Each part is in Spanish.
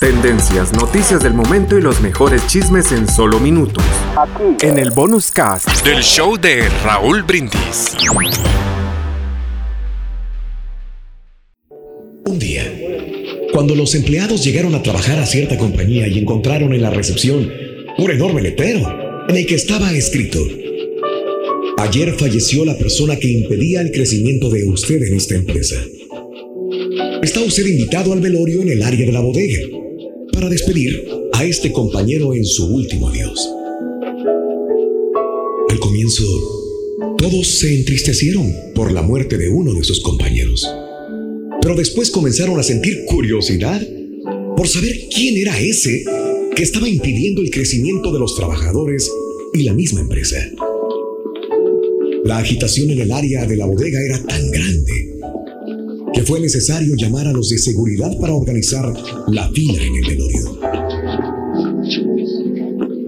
Tendencias, noticias del momento y los mejores chismes en solo minutos. En el bonus cast del show de Raúl Brindis. Un día, cuando los empleados llegaron a trabajar a cierta compañía y encontraron en la recepción un enorme letrero en el que estaba escrito, ayer falleció la persona que impedía el crecimiento de usted en esta empresa. Está usted invitado al velorio en el área de la bodega para despedir a este compañero en su último adiós. Al comienzo, todos se entristecieron por la muerte de uno de sus compañeros pero después comenzaron a sentir curiosidad por saber quién era ese que estaba impidiendo el crecimiento de los trabajadores y la misma empresa. La agitación en el área de la bodega era tan grande que fue necesario llamar a los de seguridad para organizar la fila en el velorio.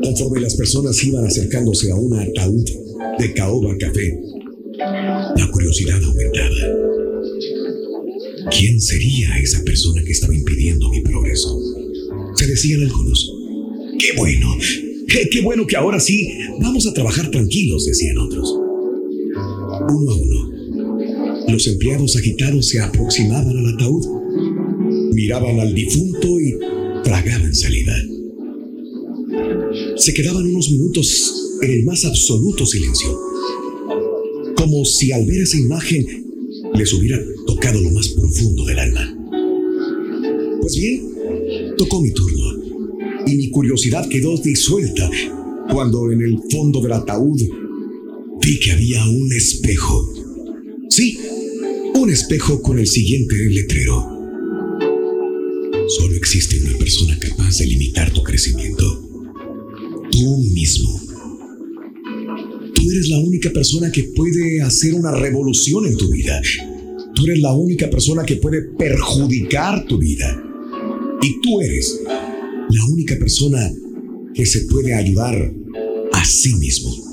Conforme las personas iban acercándose a un ataúd de caoba café, la curiosidad aumentaba. ¿Quién sería esa persona que estaba impidiendo mi progreso? Se decían algunos. ¡Qué bueno! ¡Qué, qué bueno que ahora sí vamos a trabajar tranquilos! decían otros. Uno a uno, los empleados agitados se aproximaban al ataúd, miraban al difunto y tragaban salida. Se quedaban unos minutos en el más absoluto silencio, como si al ver esa imagen les hubiera tocado lo más profundo del alma. Pues bien, tocó mi turno y mi curiosidad quedó disuelta cuando en el fondo del ataúd vi que había un espejo. Sí, un espejo con el siguiente letrero. Solo existe una persona capaz de limitar tu crecimiento. Tú mismo. Tú eres la única persona que puede hacer una revolución en tu vida. Tú eres la única persona que puede perjudicar tu vida. Y tú eres la única persona que se puede ayudar a sí mismo.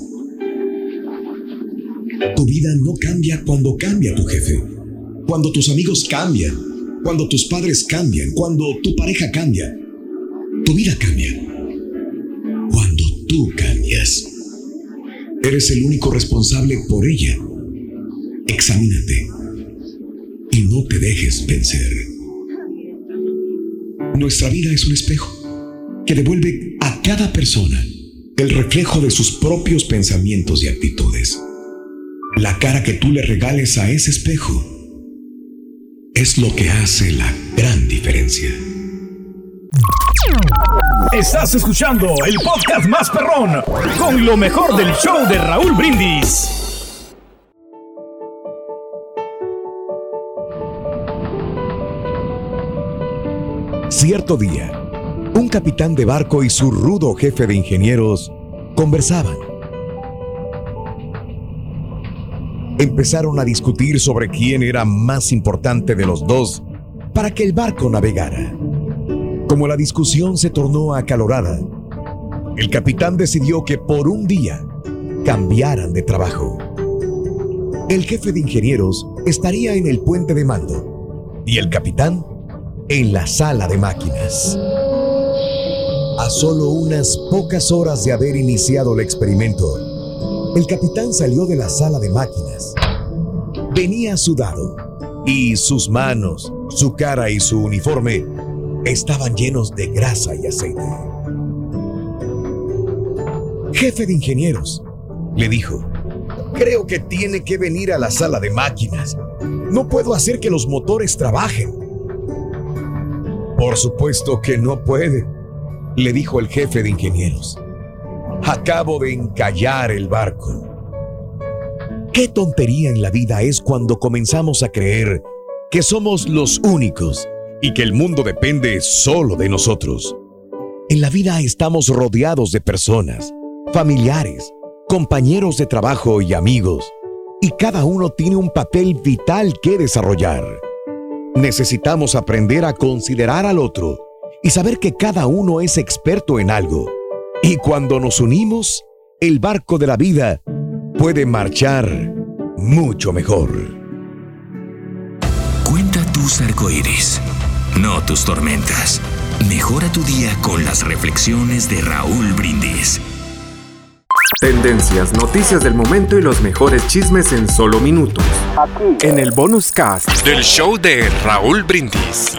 Tu vida no cambia cuando cambia tu jefe, cuando tus amigos cambian, cuando tus padres cambian, cuando tu pareja cambia. Tu vida cambia cuando tú cambias. Eres el único responsable por ella. Examínate y no te dejes vencer. Nuestra vida es un espejo que devuelve a cada persona el reflejo de sus propios pensamientos y actitudes. La cara que tú le regales a ese espejo es lo que hace la gran diferencia. Estás escuchando el podcast más perrón con lo mejor del show de Raúl Brindis. Cierto día, un capitán de barco y su rudo jefe de ingenieros conversaban. Empezaron a discutir sobre quién era más importante de los dos para que el barco navegara. Como la discusión se tornó acalorada, el capitán decidió que por un día cambiaran de trabajo. El jefe de ingenieros estaría en el puente de mando y el capitán en la sala de máquinas. A solo unas pocas horas de haber iniciado el experimento, el capitán salió de la sala de máquinas. Venía sudado y sus manos, su cara y su uniforme estaban llenos de grasa y aceite. Jefe de ingenieros, le dijo, creo que tiene que venir a la sala de máquinas. No puedo hacer que los motores trabajen. Por supuesto que no puede, le dijo el jefe de ingenieros. Acabo de encallar el barco. Qué tontería en la vida es cuando comenzamos a creer que somos los únicos y que el mundo depende solo de nosotros. En la vida estamos rodeados de personas, familiares, compañeros de trabajo y amigos, y cada uno tiene un papel vital que desarrollar. Necesitamos aprender a considerar al otro y saber que cada uno es experto en algo. Y cuando nos unimos, el barco de la vida puede marchar mucho mejor. Cuenta tus arcoíris, no tus tormentas. Mejora tu día con las reflexiones de Raúl Brindis. Tendencias, noticias del momento y los mejores chismes en solo minutos. Aquí. En el bonus cast del show de Raúl Brindis.